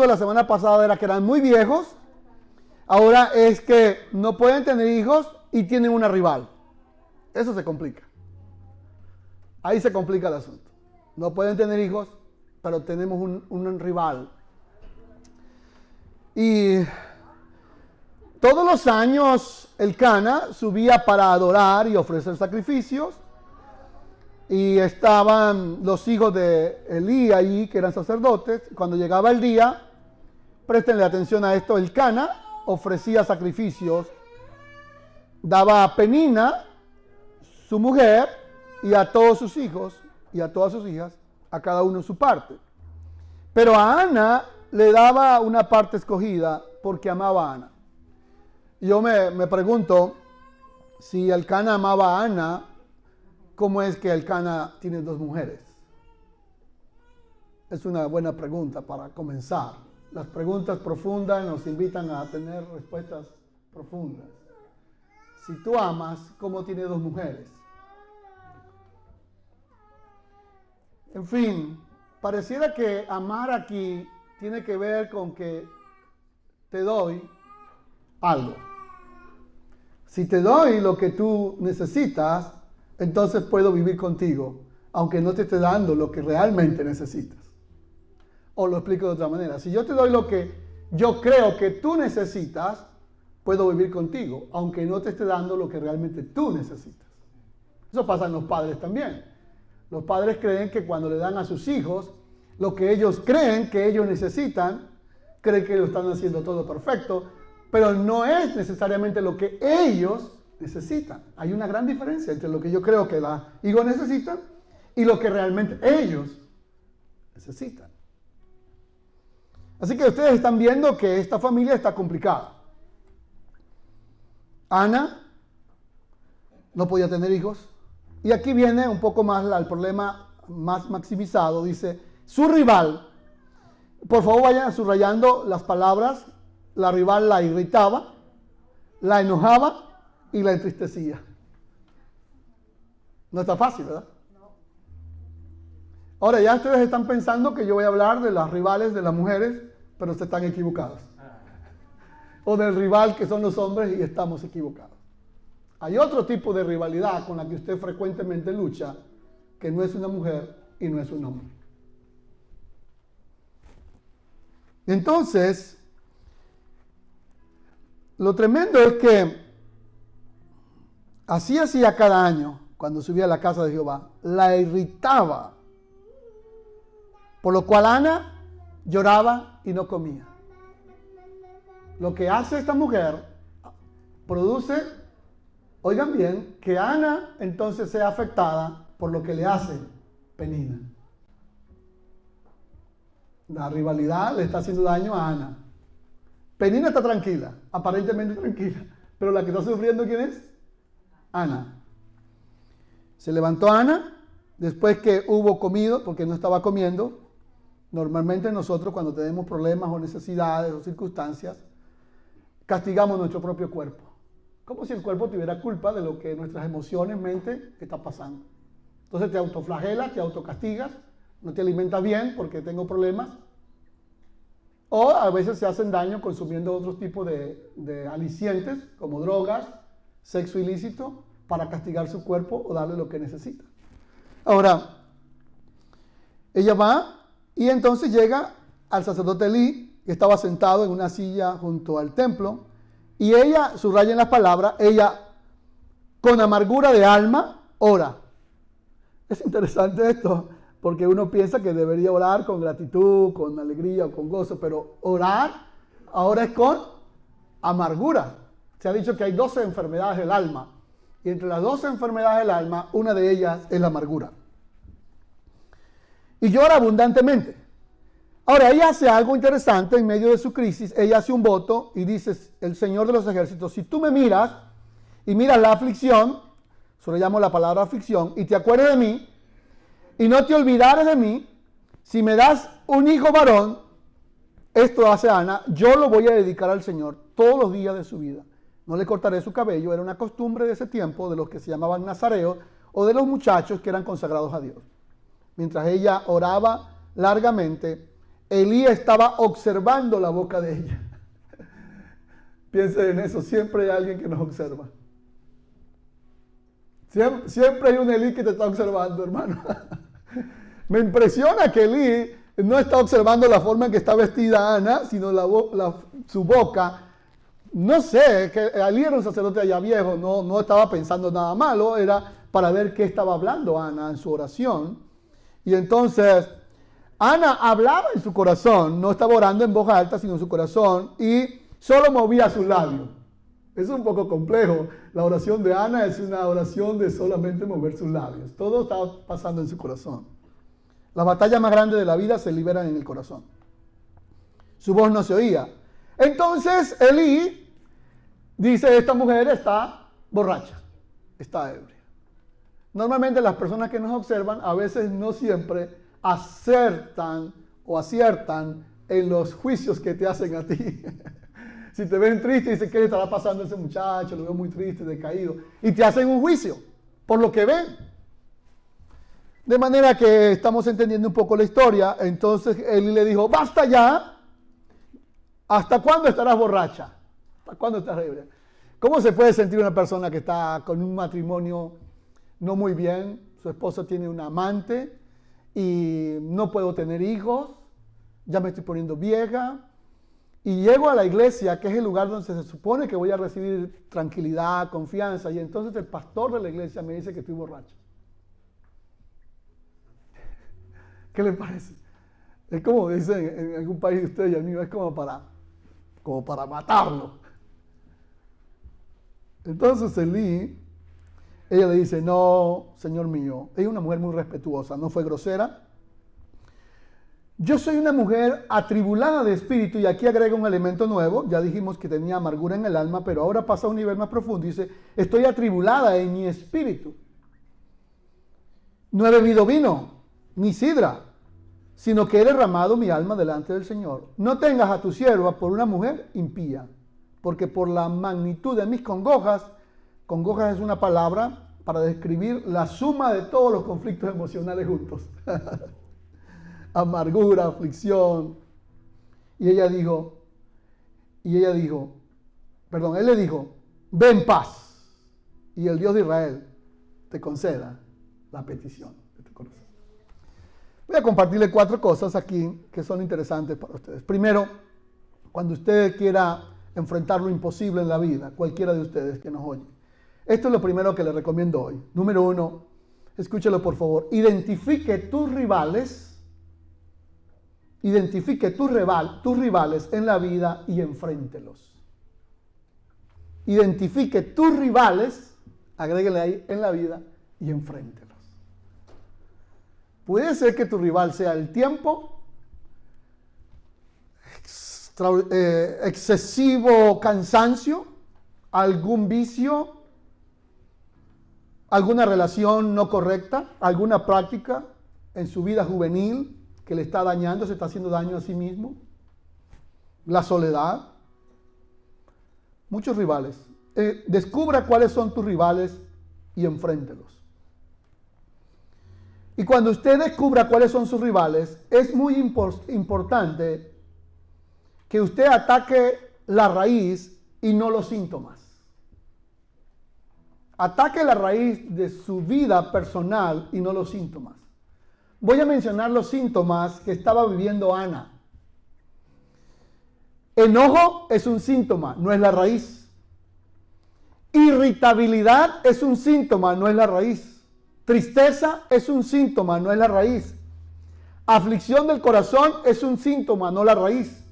de la semana pasada era que eran muy viejos, ahora es que no pueden tener hijos y tienen una rival. Eso se complica. Ahí se complica el asunto. No pueden tener hijos, pero tenemos un, un rival. Y todos los años el Cana subía para adorar y ofrecer sacrificios. Y estaban los hijos de Elí allí, que eran sacerdotes. Cuando llegaba el día, préstenle atención a esto, el Cana ofrecía sacrificios, daba a Penina, su mujer, y a todos sus hijos y a todas sus hijas, a cada uno su parte. Pero a Ana le daba una parte escogida porque amaba a Ana. Yo me, me pregunto si el Cana amaba a Ana, ¿cómo es que el Cana tiene dos mujeres? Es una buena pregunta para comenzar. Las preguntas profundas nos invitan a tener respuestas profundas. Si tú amas, ¿cómo tiene dos mujeres? En fin, pareciera que amar aquí tiene que ver con que te doy algo. Si te doy lo que tú necesitas, entonces puedo vivir contigo, aunque no te esté dando lo que realmente necesitas. O lo explico de otra manera. Si yo te doy lo que yo creo que tú necesitas, puedo vivir contigo, aunque no te esté dando lo que realmente tú necesitas. Eso pasa en los padres también. Los padres creen que cuando le dan a sus hijos lo que ellos creen que ellos necesitan, creen que lo están haciendo todo perfecto, pero no es necesariamente lo que ellos necesitan. Hay una gran diferencia entre lo que yo creo que los hijos necesitan y lo que realmente ellos necesitan. Así que ustedes están viendo que esta familia está complicada. Ana no podía tener hijos. Y aquí viene un poco más el problema más maximizado. Dice, su rival, por favor vayan subrayando las palabras, la rival la irritaba, la enojaba y la entristecía. No está fácil, ¿verdad? Ahora ya ustedes están pensando que yo voy a hablar de las rivales de las mujeres, pero se están equivocados. O del rival que son los hombres y estamos equivocados. Hay otro tipo de rivalidad con la que usted frecuentemente lucha, que no es una mujer y no es un hombre. Entonces, lo tremendo es que así hacía cada año cuando subía a la casa de Jehová, la irritaba, por lo cual Ana lloraba y no comía. Lo que hace esta mujer produce, oigan bien, que Ana entonces sea afectada por lo que le hace Penina. La rivalidad le está haciendo daño a Ana. Penina está tranquila, aparentemente tranquila, pero la que está sufriendo ¿quién es? Ana. Se levantó Ana después que hubo comido, porque no estaba comiendo. Normalmente nosotros cuando tenemos problemas o necesidades o circunstancias, castigamos nuestro propio cuerpo. Como si el cuerpo tuviera culpa de lo que nuestras emociones, mente, está pasando. Entonces te autoflagelas, te autocastigas no te alimentas bien porque tengo problemas. O a veces se hacen daño consumiendo otro tipo de, de alicientes, como drogas, sexo ilícito, para castigar su cuerpo o darle lo que necesita. Ahora, ella va y entonces llega al sacerdote Lee, que estaba sentado en una silla junto al templo, y ella, subraya en las palabras, ella con amargura de alma ora. Es interesante esto, porque uno piensa que debería orar con gratitud, con alegría o con gozo, pero orar ahora es con amargura. Se ha dicho que hay 12 enfermedades del alma, y entre las 12 enfermedades del alma, una de ellas es la amargura. Y llora abundantemente. Ahora, ella hace algo interesante en medio de su crisis. Ella hace un voto y dice, el Señor de los ejércitos, si tú me miras y miras la aflicción, solo llamo la palabra aflicción, y te acuerdas de mí, y no te olvidares de mí, si me das un hijo varón, esto hace Ana, yo lo voy a dedicar al Señor todos los días de su vida. No le cortaré su cabello, era una costumbre de ese tiempo de los que se llamaban nazareos o de los muchachos que eran consagrados a Dios. Mientras ella oraba largamente, Elí estaba observando la boca de ella. Piensen en eso, siempre hay alguien que nos observa. Siempre, hay un Elí que te está observando, hermano. Me impresiona que Elí no está observando la forma en que está vestida Ana, sino su boca. No sé, que Elí era un sacerdote allá viejo, no, no estaba pensando nada malo, era para ver qué estaba hablando Ana en su oración. Y entonces, Ana hablaba en su corazón, no estaba orando en voz alta, sino en su corazón, y solo movía sus labios. Es un poco complejo. La oración de Ana es una oración de solamente mover sus labios. Todo está pasando en su corazón. Las batallas más grandes de la vida se liberan en el corazón. Su voz no se oía. Entonces Elí dice, esta mujer está borracha, está ebria. Normalmente las personas que nos observan a veces no siempre acertan o aciertan en los juicios que te hacen a ti. Si te ven triste, dicen, ¿qué le estará pasando a ese muchacho? Lo veo muy triste, decaído. Y te hacen un juicio por lo que ven. De manera que estamos entendiendo un poco la historia. Entonces él le dijo, basta ya. ¿Hasta cuándo estarás borracha? ¿Hasta cuándo estás ebria? ¿Cómo se puede sentir una persona que está con un matrimonio no muy bien? Su esposo tiene un amante y no puedo tener hijos. Ya me estoy poniendo vieja y llego a la iglesia, que es el lugar donde se supone que voy a recibir tranquilidad, confianza, y entonces el pastor de la iglesia me dice que estoy borracho. ¿Qué le parece? Es como dicen en algún país de ustedes y el mío, es como para, como para matarlo. Entonces Elí, ella le dice, no, señor mío, es una mujer muy respetuosa, no fue grosera, yo soy una mujer atribulada de espíritu y aquí agrega un elemento nuevo. Ya dijimos que tenía amargura en el alma, pero ahora pasa a un nivel más profundo. Dice, estoy atribulada en mi espíritu. No he bebido vino, ni sidra, sino que he derramado mi alma delante del Señor. No tengas a tu sierva por una mujer impía, porque por la magnitud de mis congojas, congojas es una palabra para describir la suma de todos los conflictos emocionales juntos. amargura, aflicción. Y ella dijo, y ella dijo, perdón, él le dijo, ven paz. Y el Dios de Israel te conceda la petición de tu corazón. Voy a compartirle cuatro cosas aquí que son interesantes para ustedes. Primero, cuando usted quiera enfrentar lo imposible en la vida, cualquiera de ustedes que nos oye. Esto es lo primero que le recomiendo hoy. Número uno, escúchelo por favor. Identifique tus rivales Identifique tus, rival, tus rivales en la vida y enfréntelos. Identifique tus rivales, agréguele ahí, en la vida y enfréntelos. Puede ser que tu rival sea el tiempo, eh, excesivo cansancio, algún vicio, alguna relación no correcta, alguna práctica en su vida juvenil, que le está dañando, se está haciendo daño a sí mismo. La soledad. Muchos rivales. Eh, descubra cuáles son tus rivales y enfréntelos. Y cuando usted descubra cuáles son sus rivales, es muy importante que usted ataque la raíz y no los síntomas. Ataque la raíz de su vida personal y no los síntomas. Voy a mencionar los síntomas que estaba viviendo Ana. Enojo es un síntoma, no es la raíz. Irritabilidad es un síntoma, no es la raíz. Tristeza es un síntoma, no es la raíz. Aflicción del corazón es un síntoma, no la raíz.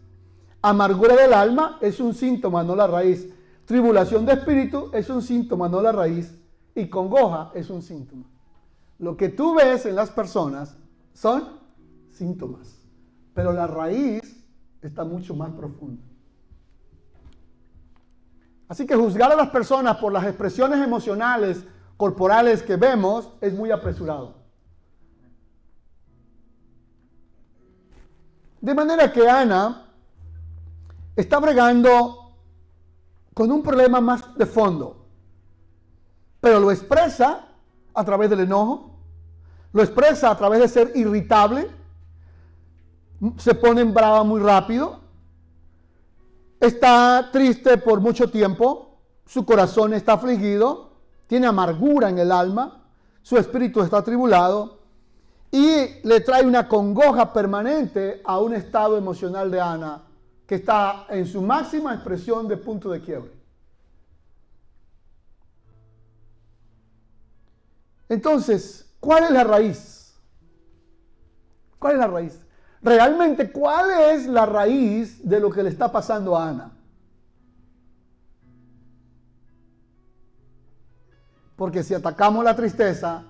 Amargura del alma es un síntoma, no la raíz. Tribulación de espíritu es un síntoma, no la raíz. Y congoja es un síntoma. Lo que tú ves en las personas son síntomas, pero la raíz está mucho más profunda. Así que juzgar a las personas por las expresiones emocionales, corporales que vemos es muy apresurado. De manera que Ana está bregando con un problema más de fondo, pero lo expresa a través del enojo, lo expresa a través de ser irritable, se pone brava muy rápido, está triste por mucho tiempo, su corazón está afligido, tiene amargura en el alma, su espíritu está atribulado y le trae una congoja permanente a un estado emocional de Ana que está en su máxima expresión de punto de quiebre. Entonces, ¿cuál es la raíz? ¿Cuál es la raíz? Realmente, ¿cuál es la raíz de lo que le está pasando a Ana? Porque si atacamos la tristeza,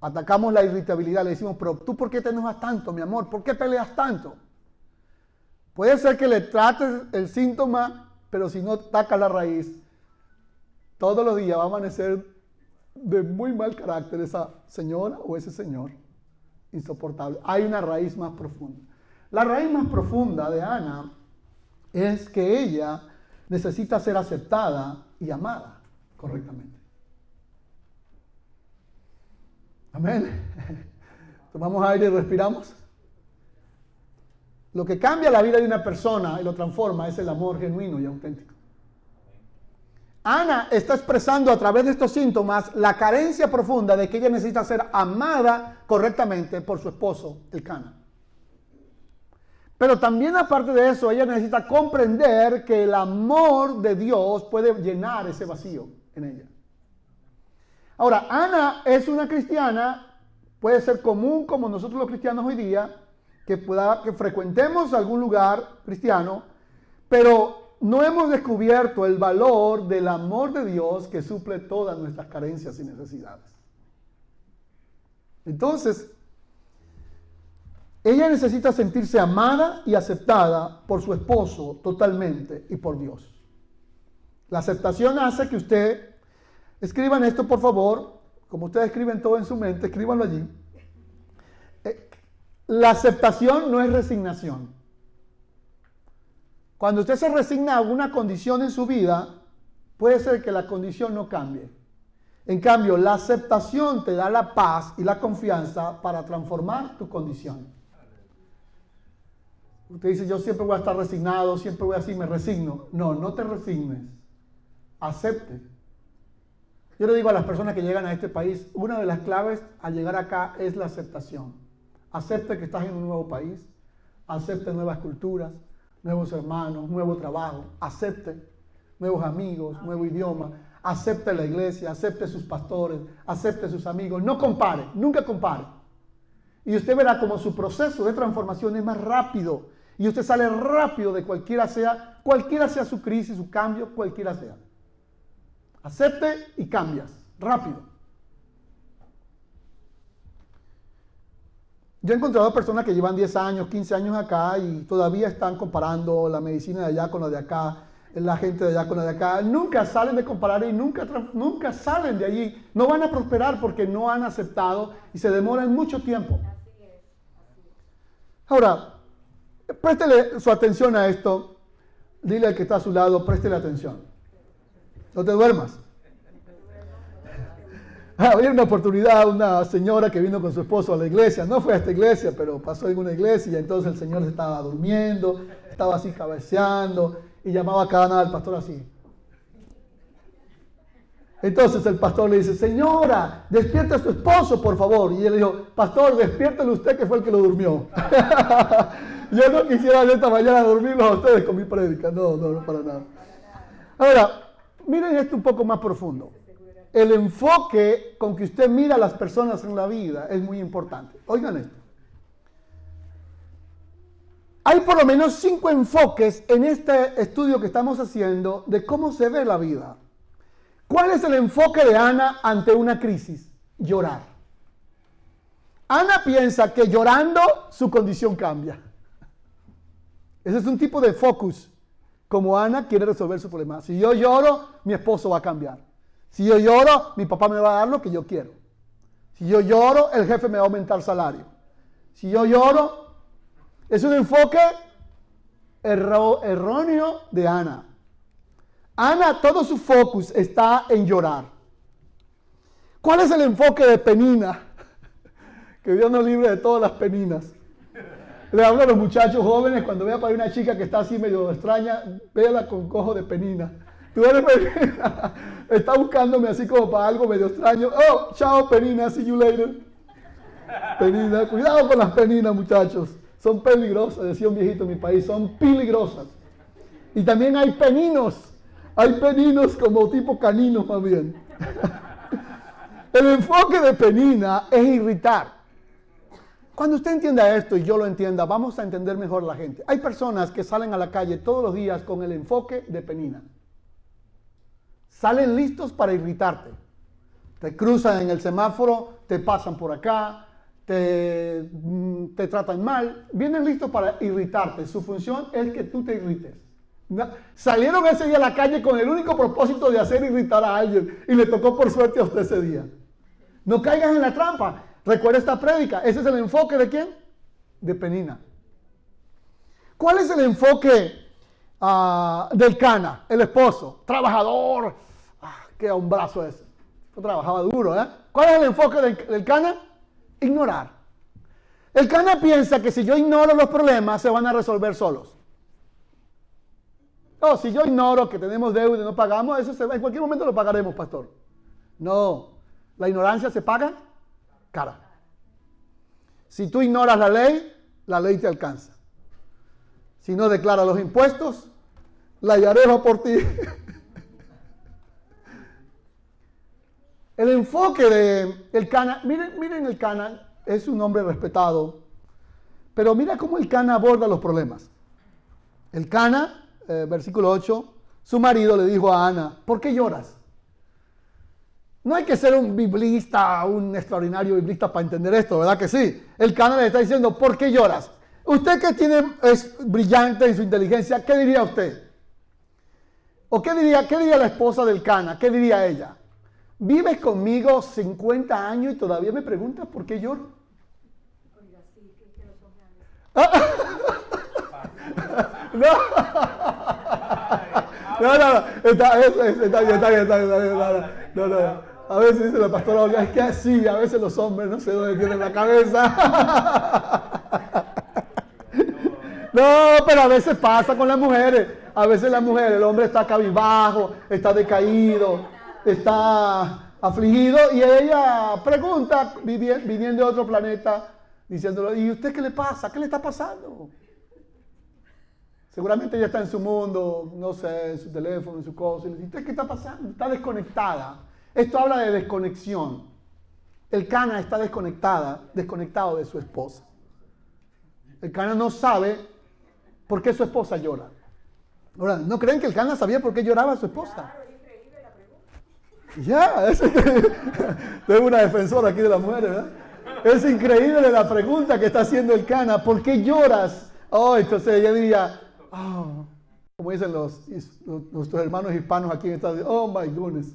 atacamos la irritabilidad, le decimos, pero tú por qué te enojas tanto, mi amor? ¿Por qué peleas tanto? Puede ser que le trates el síntoma, pero si no ataca la raíz, todos los días va a amanecer de muy mal carácter esa señora o ese señor. Insoportable. Hay una raíz más profunda. La raíz más profunda de Ana es que ella necesita ser aceptada y amada correctamente. Amén. Tomamos aire y respiramos. Lo que cambia la vida de una persona y lo transforma es el amor genuino y auténtico. Ana está expresando a través de estos síntomas la carencia profunda de que ella necesita ser amada correctamente por su esposo, el Cana. Pero también aparte de eso, ella necesita comprender que el amor de Dios puede llenar ese vacío en ella. Ahora, Ana es una cristiana, puede ser común como nosotros los cristianos hoy día, que, pueda, que frecuentemos algún lugar cristiano, pero no hemos descubierto el valor del amor de Dios que suple todas nuestras carencias y necesidades. Entonces, ella necesita sentirse amada y aceptada por su esposo totalmente y por Dios. La aceptación hace que usted, escriban esto por favor, como ustedes escriben todo en su mente, escríbanlo allí. La aceptación no es resignación. Cuando usted se resigna a alguna condición en su vida, puede ser que la condición no cambie. En cambio, la aceptación te da la paz y la confianza para transformar tu condición. Usted dice, yo siempre voy a estar resignado, siempre voy así, me resigno. No, no te resignes. Acepte. Yo le digo a las personas que llegan a este país, una de las claves al llegar acá es la aceptación. Acepte que estás en un nuevo país, acepte nuevas culturas, nuevos hermanos, nuevo trabajo, acepte nuevos amigos, nuevo idioma, acepte la iglesia, acepte sus pastores, acepte sus amigos, no compare, nunca compare. Y usted verá como su proceso de transformación es más rápido y usted sale rápido de cualquiera sea, cualquiera sea su crisis, su cambio, cualquiera sea. Acepte y cambias, rápido. Yo he encontrado personas que llevan 10 años, 15 años acá y todavía están comparando la medicina de allá con la de acá, la gente de allá con la de acá. Nunca salen de comparar y nunca, nunca salen de allí. No van a prosperar porque no han aceptado y se demoran mucho tiempo. Ahora, préstele su atención a esto. Dile al que está a su lado, préstele atención. No te duermas. Había una oportunidad, una señora que vino con su esposo a la iglesia, no fue a esta iglesia, pero pasó en una iglesia y entonces el señor estaba durmiendo, estaba así cabeceando y llamaba cada nada al pastor así. Entonces el pastor le dice, señora, despierta a su esposo, por favor. Y él le dijo, pastor, despiértelo usted que fue el que lo durmió. Yo no quisiera de esta mañana dormirlos a ustedes con mi prédica. No, no, no para nada. Ahora, miren esto un poco más profundo el enfoque con que usted mira a las personas en la vida es muy importante. Oigan esto. Hay por lo menos cinco enfoques en este estudio que estamos haciendo de cómo se ve la vida. ¿Cuál es el enfoque de Ana ante una crisis? Llorar. Ana piensa que llorando su condición cambia. Ese es un tipo de focus, como Ana quiere resolver su problema. Si yo lloro, mi esposo va a cambiar. Si yo lloro, mi papá me va a dar lo que yo quiero. Si yo lloro, el jefe me va a aumentar el salario. Si yo lloro, es un enfoque erróneo de Ana. Ana, todo su focus está en llorar. ¿Cuál es el enfoque de Penina? Que Dios nos libre de todas las peninas. Le hablo a los muchachos jóvenes cuando vea para una chica que está así medio extraña, véala con cojo de penina. Tú eres. Está buscándome así como para algo medio extraño. Oh, chao penina, see you later. Penina, cuidado con las peninas, muchachos. Son peligrosas, decía un viejito en mi país, son peligrosas. Y también hay peninos. Hay peninos como tipo caninos más bien. El enfoque de penina es irritar. Cuando usted entienda esto y yo lo entienda, vamos a entender mejor a la gente. Hay personas que salen a la calle todos los días con el enfoque de penina. Salen listos para irritarte. Te cruzan en el semáforo, te pasan por acá, te, mm, te tratan mal. Vienen listos para irritarte. Su función es que tú te irrites. Salieron ese día a la calle con el único propósito de hacer irritar a alguien y le tocó por suerte a usted ese día. No caigas en la trampa. Recuerda esta prédica. Ese es el enfoque de quién? De Penina. ¿Cuál es el enfoque ah, del Cana, el esposo? Trabajador. Ah, qué hombrazo ese. Trabajaba duro, ¿eh? ¿Cuál es el enfoque del, Cana? Ignorar. El Cana piensa que si yo ignoro los problemas se van a resolver solos. No, si yo ignoro que tenemos deuda y no pagamos, eso se, en cualquier momento lo pagaremos, pastor. No, la ignorancia se paga cara. Si tú ignoras la ley, la ley te alcanza. Si no declaras los impuestos, la va por ti. el enfoque de el Cana, miren, miren el Cana, es un hombre respetado, pero mira cómo el Cana aborda los problemas. El Cana eh, versículo 8, su marido le dijo a Ana, ¿por qué lloras? No hay que ser un biblista, un extraordinario biblista para entender esto, ¿verdad que sí? El canal le está diciendo, ¿por qué lloras? Usted que tiene, es brillante en su inteligencia, ¿qué diría usted? ¿O qué diría, qué diría la esposa del Cana? ¿Qué diría ella? Vives conmigo 50 años y todavía me preguntas por qué lloro. No. No, no, está, está, bien, está bien, está bien, está bien. No, no, A veces dice la pastora Olga, es que así, a veces los hombres no sé dónde tienen la cabeza. No, pero a veces pasa con las mujeres. A veces la mujer, el hombre está cabizbajo, está decaído, está afligido y ella pregunta, viniendo de otro planeta, diciéndolo, ¿y usted qué le pasa? ¿Qué le está pasando? Seguramente ella está en su mundo, no sé, en su teléfono, en su cosa. Y dice, ¿qué está pasando? Está desconectada. Esto habla de desconexión. El Cana está desconectada, desconectado de su esposa. El Cana no sabe por qué su esposa llora. Ahora, ¿no creen que el Cana sabía por qué lloraba su esposa? Ya, es tengo una defensora aquí de la mujer, ¿verdad? Es increíble la pregunta que está haciendo el Cana. ¿Por qué lloras? Oh, entonces ella diría, oh, como dicen los, nuestros hermanos hispanos aquí en Estados Unidos, oh my goodness.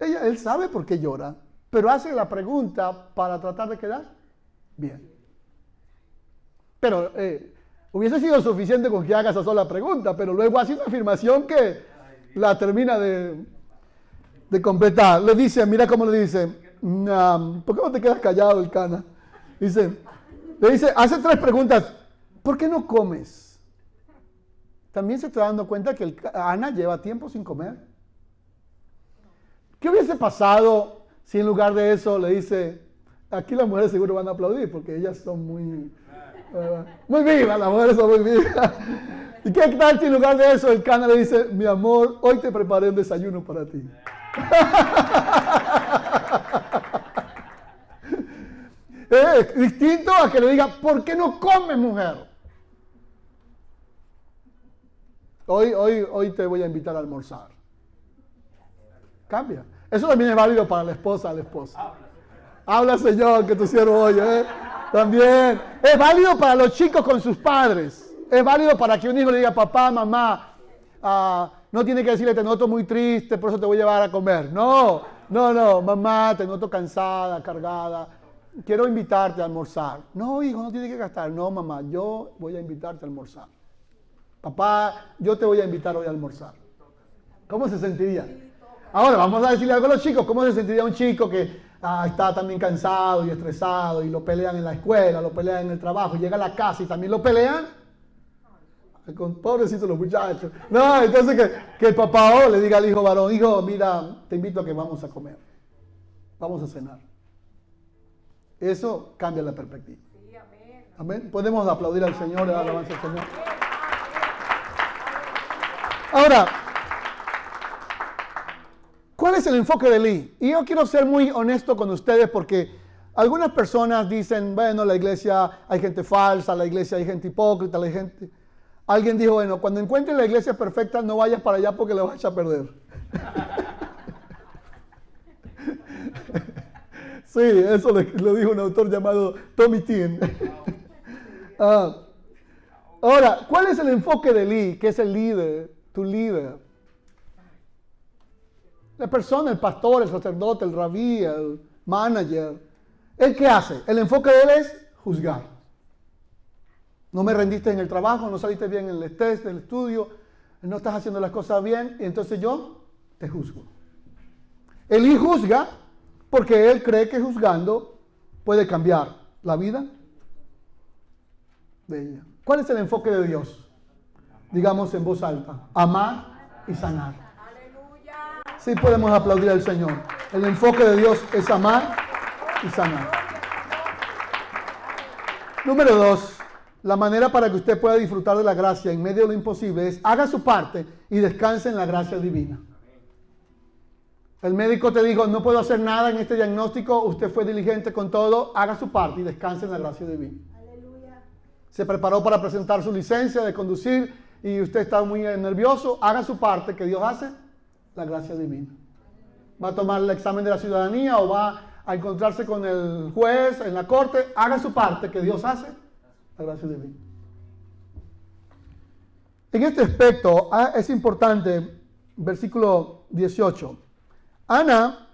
Ella, él sabe por qué llora, pero hace la pregunta para tratar de quedar bien. Pero eh, hubiese sido suficiente con que haga esa sola pregunta, pero luego hace una afirmación que la termina de, de completar. Le dice, mira cómo le dice, ¿por qué no te quedas callado el cana? Dice, le dice, hace tres preguntas. ¿por qué no comes? También se está dando cuenta que Ana lleva tiempo sin comer. ¿Qué hubiese pasado si en lugar de eso le dice, aquí las mujeres seguro van a aplaudir porque ellas son muy, uh, muy vivas, las mujeres son muy vivas. ¿Y qué tal si en lugar de eso el cana le dice, mi amor, hoy te preparé un desayuno para ti? es distinto a que le diga, ¿por qué no comes, mujer? Hoy, hoy, hoy te voy a invitar a almorzar. Cambia. Eso también es válido para la esposa, al esposo. Habla, Señor, que tu siervo oye. ¿eh? También. Es válido para los chicos con sus padres. Es válido para que un hijo le diga, papá, mamá, ah, no tiene que decirle, te noto muy triste, por eso te voy a llevar a comer. No, no, no, mamá, te noto cansada, cargada. Quiero invitarte a almorzar. No, hijo, no tiene que gastar. No, mamá, yo voy a invitarte a almorzar. Papá, yo te voy a invitar hoy a almorzar. ¿Cómo se sentiría? Ahora, vamos a decirle algo a los chicos. ¿Cómo se sentiría un chico que ah, está también cansado y estresado y lo pelean en la escuela, lo pelean en el trabajo, llega a la casa y también lo pelean. Pobrecitos los muchachos. No, entonces que, que el papá le diga al hijo varón, hijo, mira, te invito a que vamos a comer. Vamos a cenar. Eso cambia la perspectiva. Amén. Podemos aplaudir al Señor, dar alabanza al Señor. Ahora, ¿cuál es el enfoque de Lee? Y yo quiero ser muy honesto con ustedes porque algunas personas dicen, bueno, la iglesia hay gente falsa, la iglesia hay gente hipócrita, la gente... Alguien dijo, bueno, cuando encuentres la iglesia perfecta no vayas para allá porque le vas a perder. sí, eso lo dijo un autor llamado Tommy Tien. Ah, ahora, ¿cuál es el enfoque de Lee, que es el líder, tu líder? La persona, el pastor, el sacerdote, el rabí, el manager. ¿El qué hace? El enfoque de él es juzgar. No me rendiste en el trabajo, no saliste bien en el test, en el estudio, no estás haciendo las cosas bien, y entonces yo te juzgo. Él juzga porque él cree que juzgando puede cambiar la vida de ella. ¿Cuál es el enfoque de Dios? Digamos en voz alta, amar y sanar. Sí podemos aplaudir al Señor. El enfoque de Dios es amar y sanar. Número dos, la manera para que usted pueda disfrutar de la gracia en medio de lo imposible es haga su parte y descanse en la gracia divina. El médico te dijo, no puedo hacer nada en este diagnóstico, usted fue diligente con todo, haga su parte y descanse en la gracia divina se preparó para presentar su licencia de conducir y usted está muy nervioso, haga su parte, que Dios hace la gracia divina. Va a tomar el examen de la ciudadanía o va a encontrarse con el juez en la corte, haga su parte, que Dios hace la gracia divina. En este aspecto ah, es importante, versículo 18. Ana,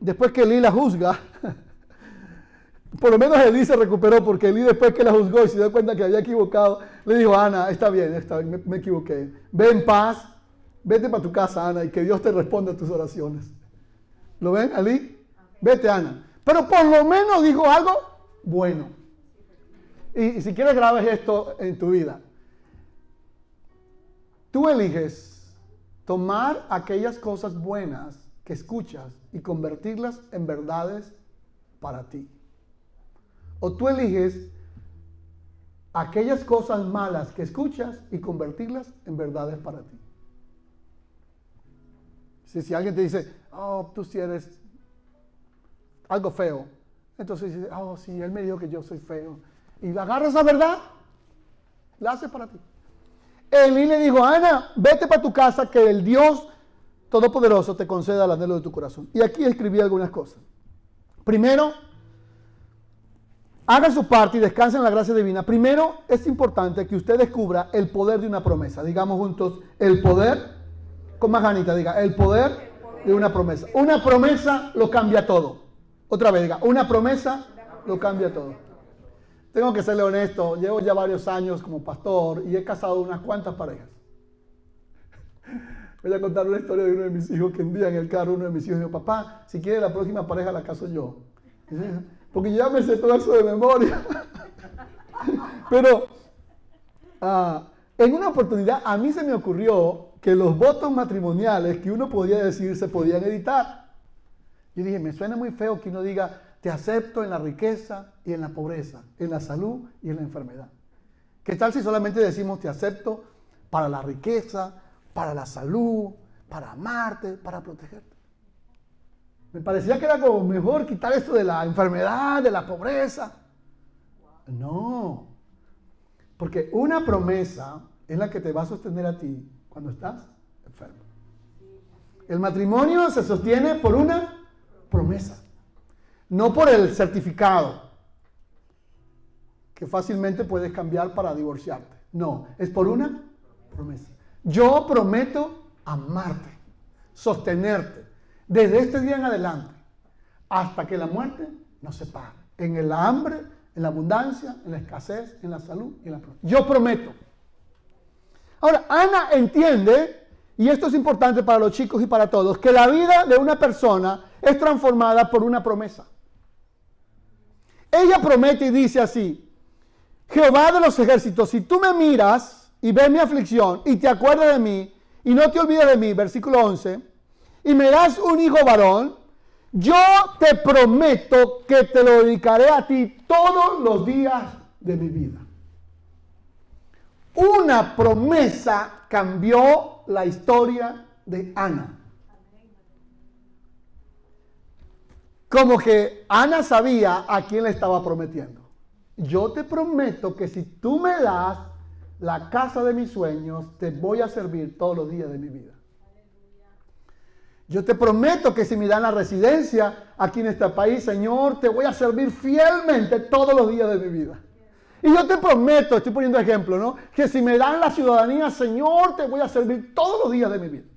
después que Lila juzga, por lo menos Elí se recuperó porque Elí después que la juzgó y se dio cuenta que había equivocado, le dijo, Ana, está bien, está bien, me, equivoqué. Ve en paz, vete para tu casa, Ana, y que Dios te responda a tus oraciones. ¿Lo ven, Elí? Vete, Ana. Pero por lo menos dijo algo bueno. Y, si quieres grabes esto en tu vida. Tú eliges tomar aquellas cosas buenas que escuchas y convertirlas en verdades para ti. O tú eliges aquellas cosas malas que escuchas y convertirlas en verdades para ti. Si, alguien te dice, oh, tú si eres algo feo, entonces dices, oh, sí, él me dijo que yo soy feo. Y agarra esa verdad, la hace para ti. Elí le dijo, Ana, vete para tu casa que el Dios Todopoderoso te conceda el anhelo de tu corazón. Y aquí escribí algunas cosas. Primero, haga su parte y descanse en la gracia divina, primero es importante que usted descubra el poder de una promesa. Digamos juntos, el poder, con más ganita, diga, el poder de una promesa. Una promesa lo cambia todo. Otra vez, diga, una promesa lo cambia todo. Tengo que serle honesto, llevo ya varios años como pastor y he casado unas cuantas parejas. Voy a contar una historia de uno de mis hijos que un día en el carro uno de mis hijos dijo, papá, si quiere la próxima pareja la caso yo. Porque ya me sé todo eso de memoria. Pero ah, en una oportunidad a mí se me ocurrió que los votos matrimoniales que uno podía decir se podían editar. Yo dije, me suena muy feo que uno diga, te acepto en la riqueza y en la pobreza, en la salud y en la enfermedad. ¿Qué tal si solamente decimos, te acepto para la riqueza, para la salud, para amarte, para protegerte? Me parecía que era como mejor quitar esto de la enfermedad, de la pobreza. No. Porque una promesa es la que te va a sostener a ti cuando estás enfermo. El matrimonio se sostiene por una promesa, no por el certificado, que fácilmente puedes cambiar para divorciarte. No, es por una promesa. Yo prometo amarte, sostenerte, desde este día en adelante, hasta que la muerte nos separe. En el hambre, en la abundancia, en la escasez, en la salud y en la Yo prometo. Ahora, Ana entiende, y esto es importante para los chicos y para todos, que la vida de una persona es transformada por una promesa. Ella promete y dice así, Jehová de los ejércitos, si tú me miras y ves mi aflicción y te acuerdas de mí y no te olvides de mí, versículo 11, y me das un hijo varón, yo te prometo que te lo dedicaré a ti todos los días de mi vida. Una promesa cambió la historia de Ana. Como que Ana sabía a quién le estaba prometiendo. Yo te prometo que si tú me das la casa de mis sueños, te voy a servir todos los días de mi vida. Yo te prometo que si me dan la residencia aquí en este país, Señor, te voy a servir fielmente todos los días de mi vida. Y yo te prometo, estoy poniendo ejemplo, ¿no? Que si me dan la ciudadanía, Señor, te voy a servir todos los días de mi vida.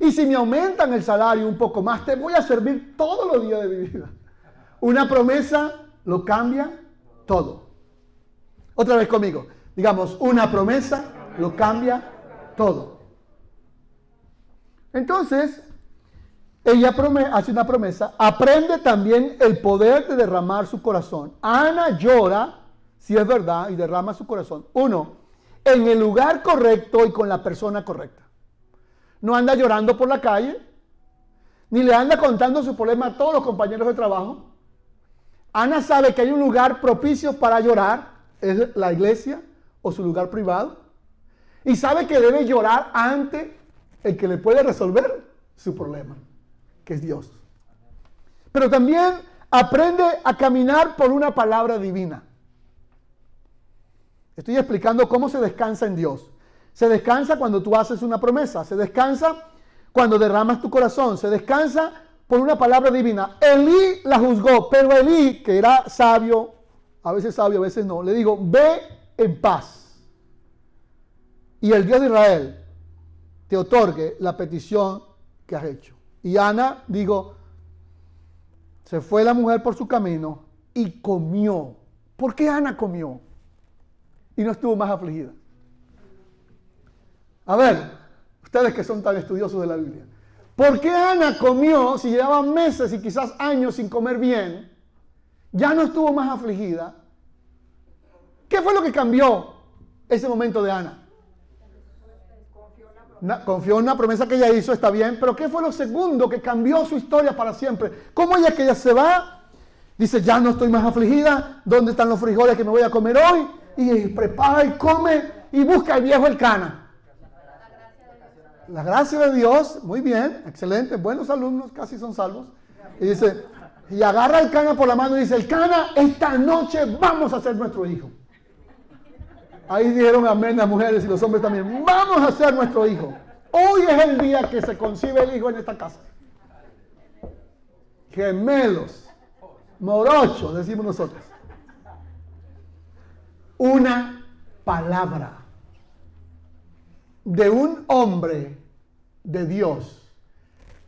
Y si me aumentan el salario un poco más, te voy a servir todos los días de mi vida. Una promesa lo cambia todo. Otra vez conmigo. Digamos, una promesa lo cambia todo. Entonces, ella hace una promesa, aprende también el poder de derramar su corazón. Ana llora si es verdad, y derrama su corazón. Uno, en el lugar correcto y con la persona correcta. No anda llorando por la calle, ni le anda contando su problema a todos los compañeros de trabajo. Ana sabe que hay un lugar propicio para llorar, es la iglesia o su lugar privado. Y sabe que debe llorar ante el que le puede resolver su problema, que es Dios. Pero también aprende a caminar por una palabra divina. Estoy explicando cómo se descansa en Dios. Se descansa cuando tú haces una promesa. Se descansa cuando derramas tu corazón. Se descansa por una palabra divina. Elí la juzgó, pero Elí, que era sabio, a veces sabio, a veces no, le dijo, ve en paz. Y el Dios de Israel te otorgue la petición que has hecho. Y Ana dijo, se fue la mujer por su camino y comió. ¿Por qué Ana comió? y no estuvo más afligida. A ver, ustedes que son tan estudiosos de la Biblia, ¿por qué Ana comió si llevaba meses y quizás años sin comer bien? Ya no estuvo más afligida. ¿Qué fue lo que cambió ese momento de Ana? confió en una promesa que ella hizo, está bien, pero ¿qué fue lo segundo que cambió su historia para siempre? ¿Cómo ella que ella se va? Dice, ya no estoy más afligida, ¿dónde están los frijoles que me voy a comer hoy? y prepara y come y busca al viejo el cana. La gracia de Dios, muy bien, excelente, buenos alumnos, casi son salvos. Y dice, y agarra el cana por la mano y dice, el cana, esta noche vamos a ser nuestro hijo. Ahí dijeron amén las mujeres y los hombres también, vamos a ser nuestro hijo. Hoy es el día que se concibe el hijo en esta casa. Gemelos, morochos, decimos nosotros una palabra de un hombre de Dios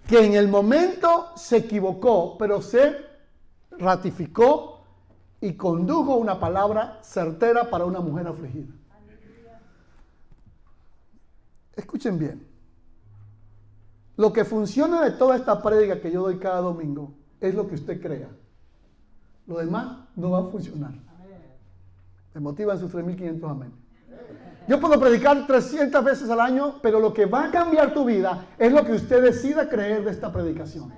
que en el momento se equivocó, pero se ratificó y condujo una palabra certera para una mujer afligida. Escuchen bien. Lo que funciona de toda esta prédica que yo doy cada domingo es lo que usted crea. Lo demás no va a funcionar. Me motivan sus 3.500 amén. Yo puedo predicar 300 veces al año, pero lo que va a cambiar tu vida es lo que usted decida creer de esta predicación.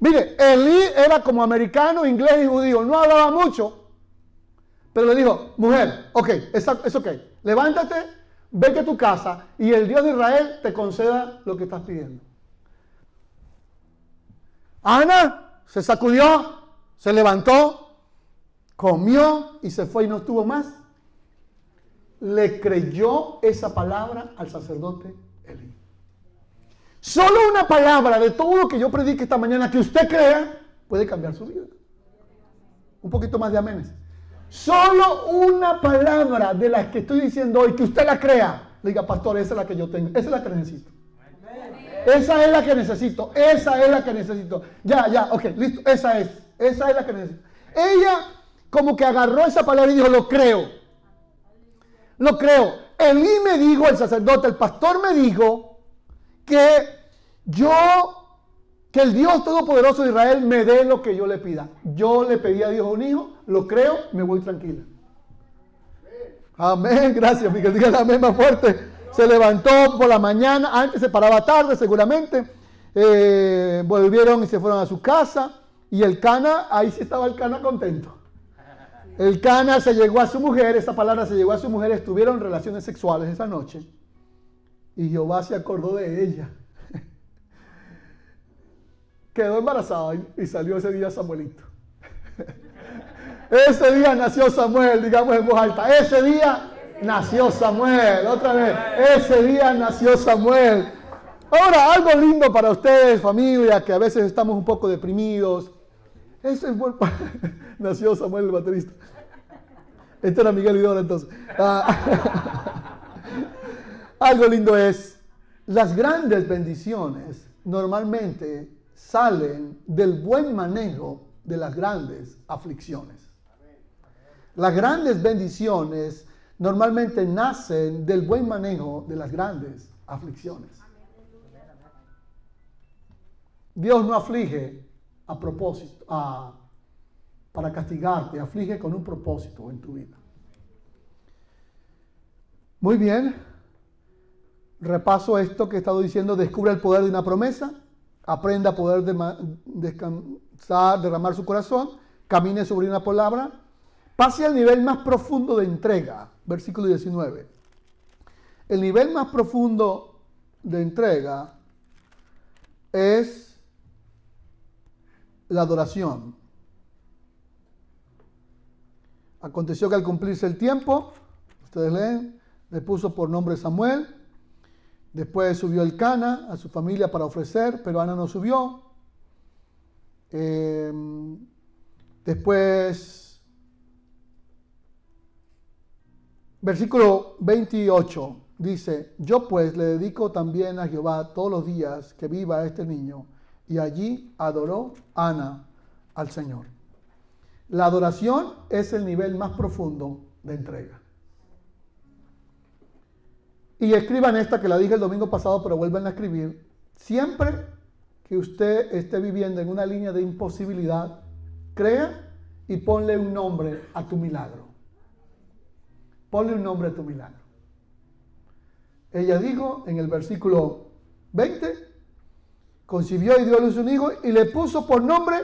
Mire, Elí era como americano, inglés y judío, no hablaba mucho, pero le dijo, mujer, ok, es, es ok, levántate, vete a tu casa y el Dios de Israel te conceda lo que estás pidiendo. Ana se sacudió, se levantó, comió y se fue y no estuvo más. Le creyó esa palabra al sacerdote Elí. Solo una palabra de todo lo que yo predique esta mañana que usted crea puede cambiar su vida. Un poquito más de aménes. Solo una palabra de las que estoy diciendo hoy que usted la crea. Diga, pastor, esa es la que yo tengo. Esa es la que necesito. Esa es la que necesito. Esa es la que necesito. Ya, ya, ok, listo. Esa es. Esa es la que necesito. Ella como que agarró esa palabra y dijo, lo creo. Lo creo. Elí me dijo, el sacerdote, el pastor me dijo que yo Que el Dios Todopoderoso de Israel me dé lo que yo le pida. Yo le pedí a Dios un hijo, lo creo, me voy tranquila. Amén, gracias Miguel, digan amén más fuerte. Se levantó por la mañana, antes se paraba tarde seguramente. Eh, volvieron y se fueron a su casa. Y el Cana, ahí sí estaba el Cana contento. El Cana se llegó a su mujer, esa palabra se llegó a su mujer, estuvieron relaciones sexuales esa noche. Y Jehová se acordó de ella. Quedó embarazada y salió ese día Samuelito. Ese día nació Samuel, digamos en voz alta. Ese día nació Samuel. Otra vez. Ese día nació Samuel. Ahora, algo lindo para ustedes, familia, que a veces estamos un poco deprimidos. Ese es bueno. nació Samuel el baterista. Este era Miguel Idora entonces. Ah. algo lindo es, las grandes bendiciones normalmente salen del buen manejo de las grandes aflicciones. Las grandes bendiciones normalmente nacen del buen manejo de las grandes aflicciones. Dios no aflige a propósito, para castigarte, aflige con un propósito en tu vida. Muy bien, repaso esto que he estado diciendo, descubre el poder de una promesa, aprenda a poder descansar, derramar su corazón, camine sobre una palabra, Pase al nivel más profundo de entrega, versículo 19. El nivel más profundo de entrega es la adoración. Aconteció que al cumplirse el tiempo, ustedes leen, le puso por nombre Samuel. Después subió el Cana a su familia para ofrecer, pero Ana no subió. Eh, después Versículo 28 dice, yo pues le dedico también a Jehová todos los días que viva este niño. Y allí adoró Ana al Señor. La adoración es el nivel más profundo de entrega. Y escriban esta que la dije el domingo pasado, pero vuelven a escribir. Siempre que usted esté viviendo en una línea de imposibilidad, crea y ponle un nombre a tu milagro. Ponle un nombre a tu milagro. Ella dijo en el versículo 20, concibió y dio a luz un hijo y le puso por nombre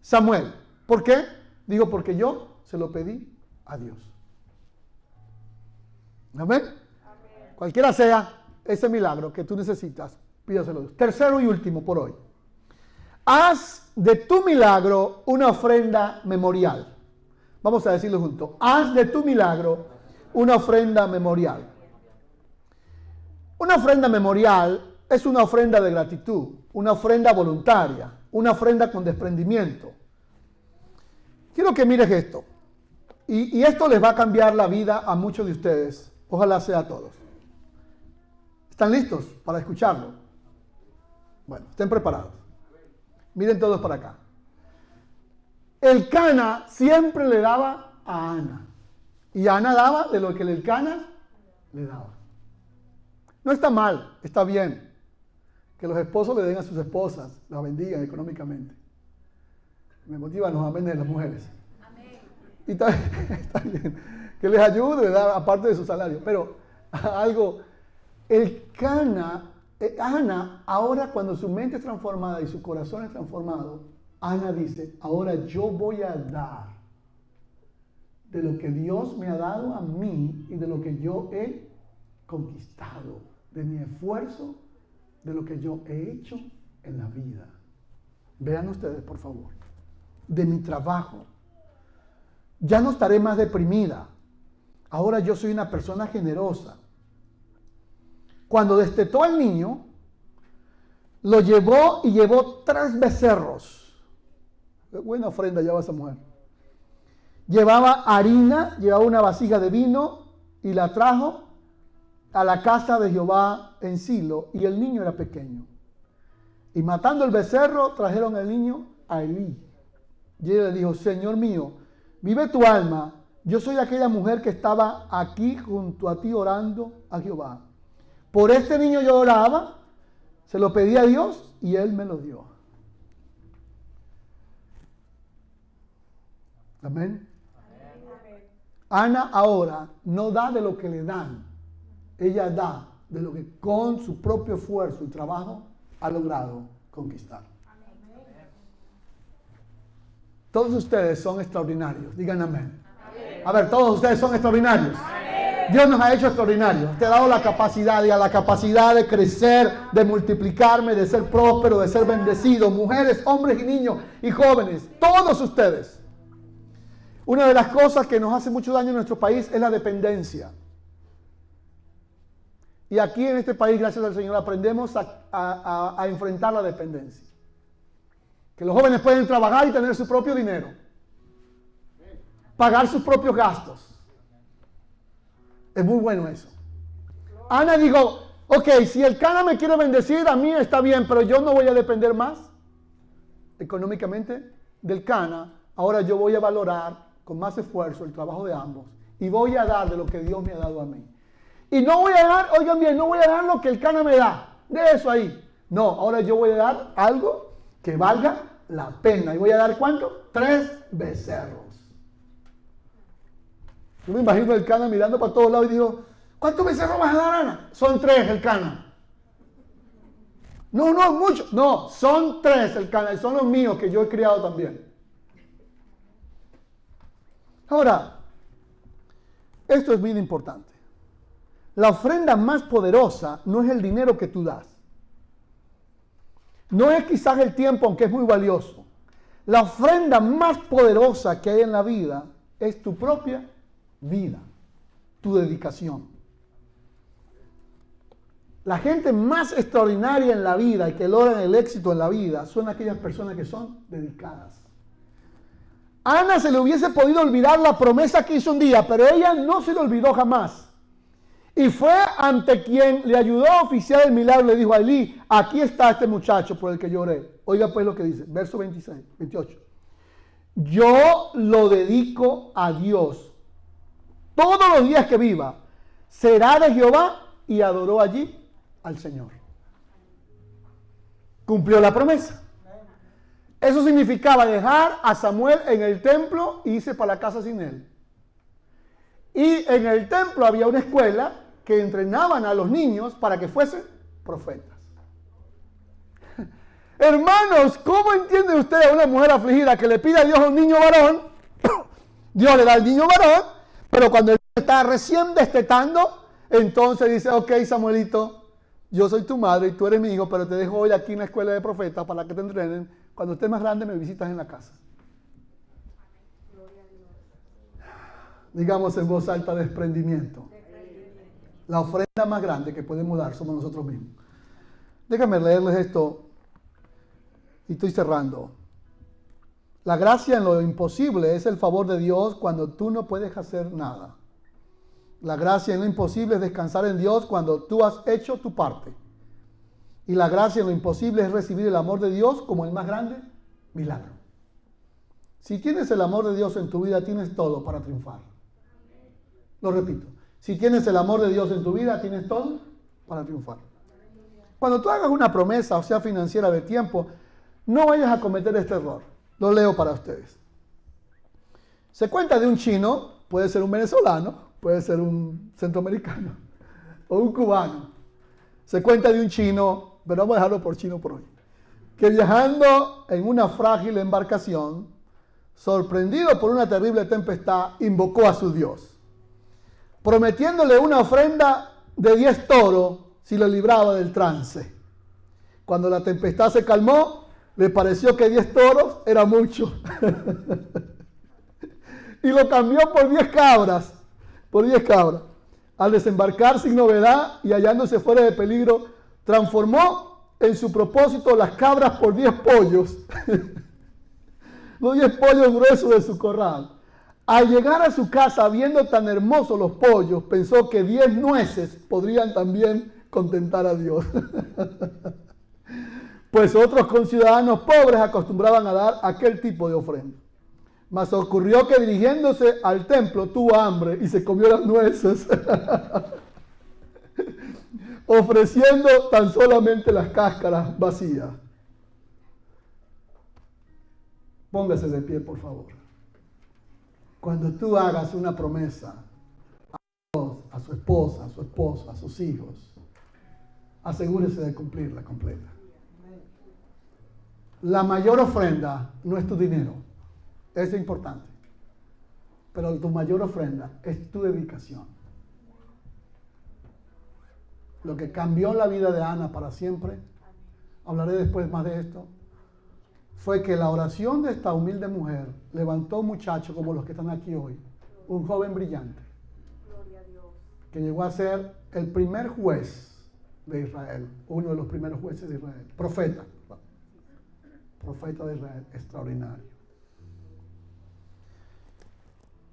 Samuel. ¿Por qué? Digo, porque yo se lo pedí a Dios. Amén. Cualquiera sea ese milagro que tú necesitas, pídaselo a Dios. Tercero y último por hoy. Haz de tu milagro una ofrenda memorial. Vamos a decirlo juntos. Haz de tu milagro una ofrenda memorial. Una ofrenda memorial es una ofrenda de gratitud, una ofrenda voluntaria, una ofrenda con desprendimiento. Quiero que mires esto. Y, y, esto les va a cambiar la vida a muchos de ustedes. Ojalá sea a todos. ¿Están listos para escucharlo? Bueno, estén preparados. Miren todos para acá. El Cana siempre le daba a Ana. Y Ana daba de lo que el Cana le daba. No está mal, está bien que los esposos le den a sus esposas, las bendigan económicamente. Me motiva los amén de las mujeres. Amén. Y está, bien que les ayude, aparte de su salario. Pero algo, el Cana, eh, Ana, ahora cuando su mente es transformada y su corazón es transformado, Ana dice, ahora yo voy a dar de lo que Dios me ha dado a mí y de lo que yo he conquistado, de mi esfuerzo, de lo que yo he hecho en la vida. Vean ustedes, por favor, de mi trabajo. Ya no estaré más deprimida. Ahora yo soy una persona generosa. Cuando destetó al niño, lo llevó y llevó tres becerros. buena ofrenda lleva esa mujer llevaba harina, llevaba una vasija de vino y la trajo a la casa de Jehová en Silo, y el niño era pequeño. Y matando el becerro, trajeron el niño a Elí. Y él le dijo, Señor mío, vive tu alma, yo soy aquella mujer que estaba aquí junto a ti orando a Jehová. Por este niño yo oraba, se lo pedí a Dios y él me lo dio. Amén. Amén. Ana ahora no da de lo que le dan ella da de lo que con su propio esfuerzo y trabajo ha logrado conquistar. Todos ustedes son extraordinarios, digan amén. A ver, todos ustedes son extraordinarios. Dios nos ha hecho extraordinarios. Te ha dado la capacidad, a la capacidad de crecer, de multiplicarme, de ser próspero, de ser bendecido. Mujeres, hombres y niños y jóvenes, todos ustedes. Una de las cosas que nos hace mucho daño en nuestro país es la dependencia. Y aquí en este país, gracias al Señor, aprendemos a, enfrentar la dependencia. Que los jóvenes pueden trabajar y tener su propio dinero. Pagar sus propios gastos es muy bueno eso. Ana dijo, ok, si el Cana me quiere bendecir, a mí está bien, pero yo no voy a depender más económicamente del Cana. Ahora yo voy a valorar con más esfuerzo el trabajo de ambos y voy a dar de lo que Dios me ha dado a mí. Y no voy a dar, oigan bien, no voy a dar lo que el Cana me da. De eso ahí. No, ahora yo voy a dar algo que valga la pena. ¿Y voy a dar cuánto? Tres becerros. Yo me imagino el cana mirando para todos lados y digo, ¿cuántos becerros vas a dar, Ana? Son tres el cana. No, no, mucho. No, son tres el cana y son los míos que yo he criado también. Ahora, esto es muy importante. La ofrenda más poderosa no es el dinero que tú das. No es quizás el tiempo, aunque es muy valioso. La ofrenda más poderosa que hay en la vida es tu propia vida, tu dedicación. La gente más extraordinaria en la vida y que logran el éxito en la vida son aquellas personas que son dedicadas. Ana se le hubiese podido olvidar la promesa que hizo un día, pero ella no se le olvidó jamás. Y fue ante quien le ayudó a oficiar el milagro, le dijo a Elí, aquí está este muchacho por el que lloré. Oiga pues lo que dice, verso 26, 28. Yo lo dedico a Dios todos los días que viva, será de Jehová y adoró allí al Señor. Cumplió la promesa. Eso significaba dejar a Samuel en el templo y irse para la casa sin él. Y en el templo había una escuela que entrenaban a los niños para que fuesen profetas. Hermanos, ¿cómo entiende usted a una mujer afligida que le pide a Dios un niño varón? Dios le da al niño varón pero cuando él está recién destetando, entonces dice, ok Samuelito, yo soy tu madre y tú eres mi hijo, pero te dejo hoy aquí en la escuela de profetas para que te entrenen. Cuando estés más grande me visitas en la casa. Digamos en voz alta desprendimiento. La ofrenda más grande que podemos dar somos nosotros mismos. Déjame leerles esto y estoy cerrando. La gracia en lo imposible es el favor de Dios cuando tú no puedes hacer nada. La gracia en lo imposible es descansar en Dios cuando tú has hecho tu parte. Y la gracia en lo imposible es recibir el amor de Dios como el más grande milagro. Si tienes el amor de Dios en tu vida, tienes todo para triunfar. Lo repito. Si tienes el amor de Dios en tu vida, tienes todo para triunfar. Cuando tú hagas una promesa, o sea financiera de tiempo, no vayas a cometer este error. Lo leo para ustedes. Se cuenta de un chino, puede ser un venezolano, puede ser un centroamericano o un cubano. Se cuenta de un chino, pero vamos a dejarlo por chino por hoy, que viajando en una frágil embarcación, sorprendido por una terrible tempestad, invocó a su Dios, prometiéndole una ofrenda de 10 toros si lo libraba del trance. Cuando la tempestad se calmó, le pareció que 10 toros era mucho. y lo cambió por 10 cabras. Por 10 cabras. Al desembarcar sin novedad y hallándose fuera de peligro, transformó en su propósito las cabras por 10 pollos. los 10 pollos gruesos de su corral. Al llegar a su casa, viendo tan hermosos los pollos, pensó que 10 nueces podrían también contentar a Dios. pues otros conciudadanos pobres acostumbraban a dar aquel tipo de ofrenda. Mas ocurrió que dirigiéndose al templo tuvo hambre y se comió las nueces, ofreciendo tan solamente las cáscaras vacías. Póngase de pie, por favor. Cuando tú hagas una promesa a Dios, a su esposa, a su esposo, a sus hijos, asegúrese de cumplirla completa. La mayor ofrenda no es tu dinero, eso es importante. Pero tu mayor ofrenda es tu dedicación. Lo que cambió la vida de Ana para siempre, hablaré después más de esto, fue que la oración de esta humilde mujer levantó un muchacho como los que están aquí hoy, un joven brillante, que llegó a ser el primer juez de Israel, uno de los primeros jueces de Israel, profeta, profeta de Israel, extraordinario.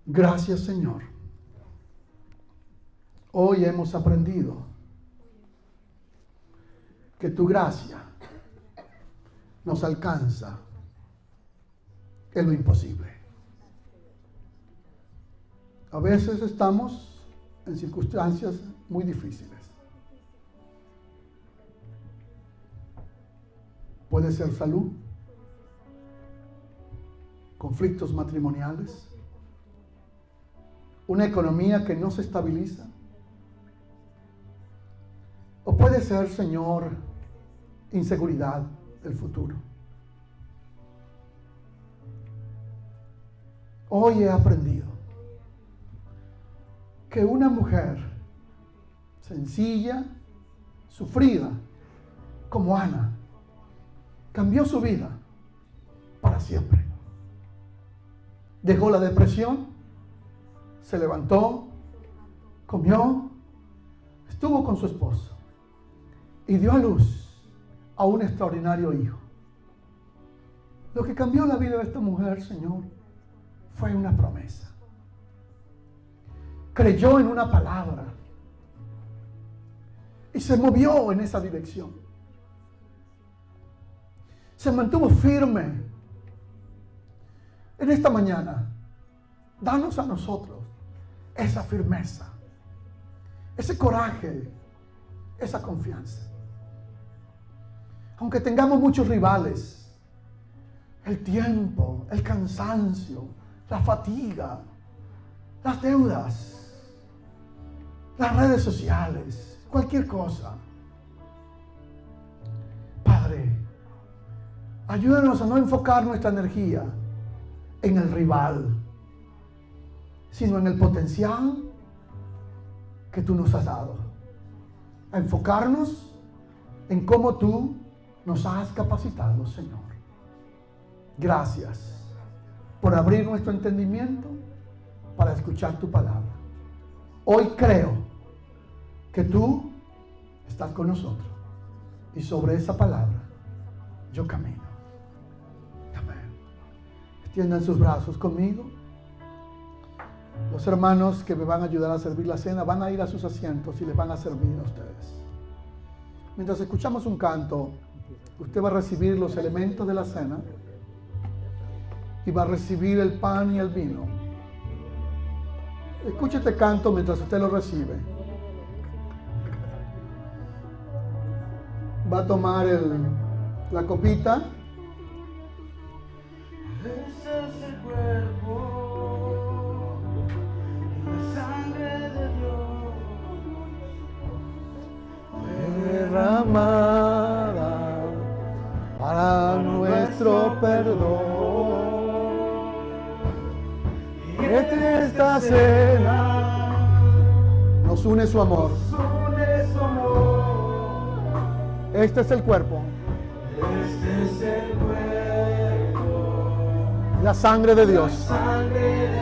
Gracias Señor. Hoy hemos aprendido que tu gracia nos alcanza en lo imposible. A veces estamos en circunstancias muy difíciles. Puede ser salud, conflictos matrimoniales, una economía que no se estabiliza. O puede ser, Señor, inseguridad del futuro. Hoy he aprendido que una mujer sencilla, sufrida, como Ana, cambió su vida para siempre. Dejó la depresión, se levantó, comió, estuvo con su esposo y dio a luz a un extraordinario hijo. Lo que cambió la vida de esta mujer, Señor, fue una promesa. Creyó en una palabra y se movió en esa dirección. Se mantuvo firme. En esta mañana, danos a nosotros esa firmeza, ese coraje, esa confianza aunque tengamos muchos rivales, el tiempo, el cansancio, la fatiga, las deudas, las redes sociales, cualquier cosa. Padre, ayúdanos a no enfocar nuestra energía en el rival, sino en el potencial que tú nos has dado. A enfocarnos en cómo tú nos has capacitado, Señor. Gracias por abrir nuestro entendimiento para escuchar tu palabra. Hoy creo que tú estás con nosotros y sobre esa palabra yo camino. Amén. Extiendan sus brazos conmigo. Los hermanos que me van a ayudar a servir la cena van a ir a sus asientos y les van a servir a ustedes. Mientras escuchamos un canto, usted va a recibir los elementos de la cena y va a recibir el pan y el vino. Escuche este canto mientras usted lo recibe. Va a tomar la copita. Su amor. Este es el cuerpo, Este es el cuerpo, la sangre de Dios. sangre de Dios.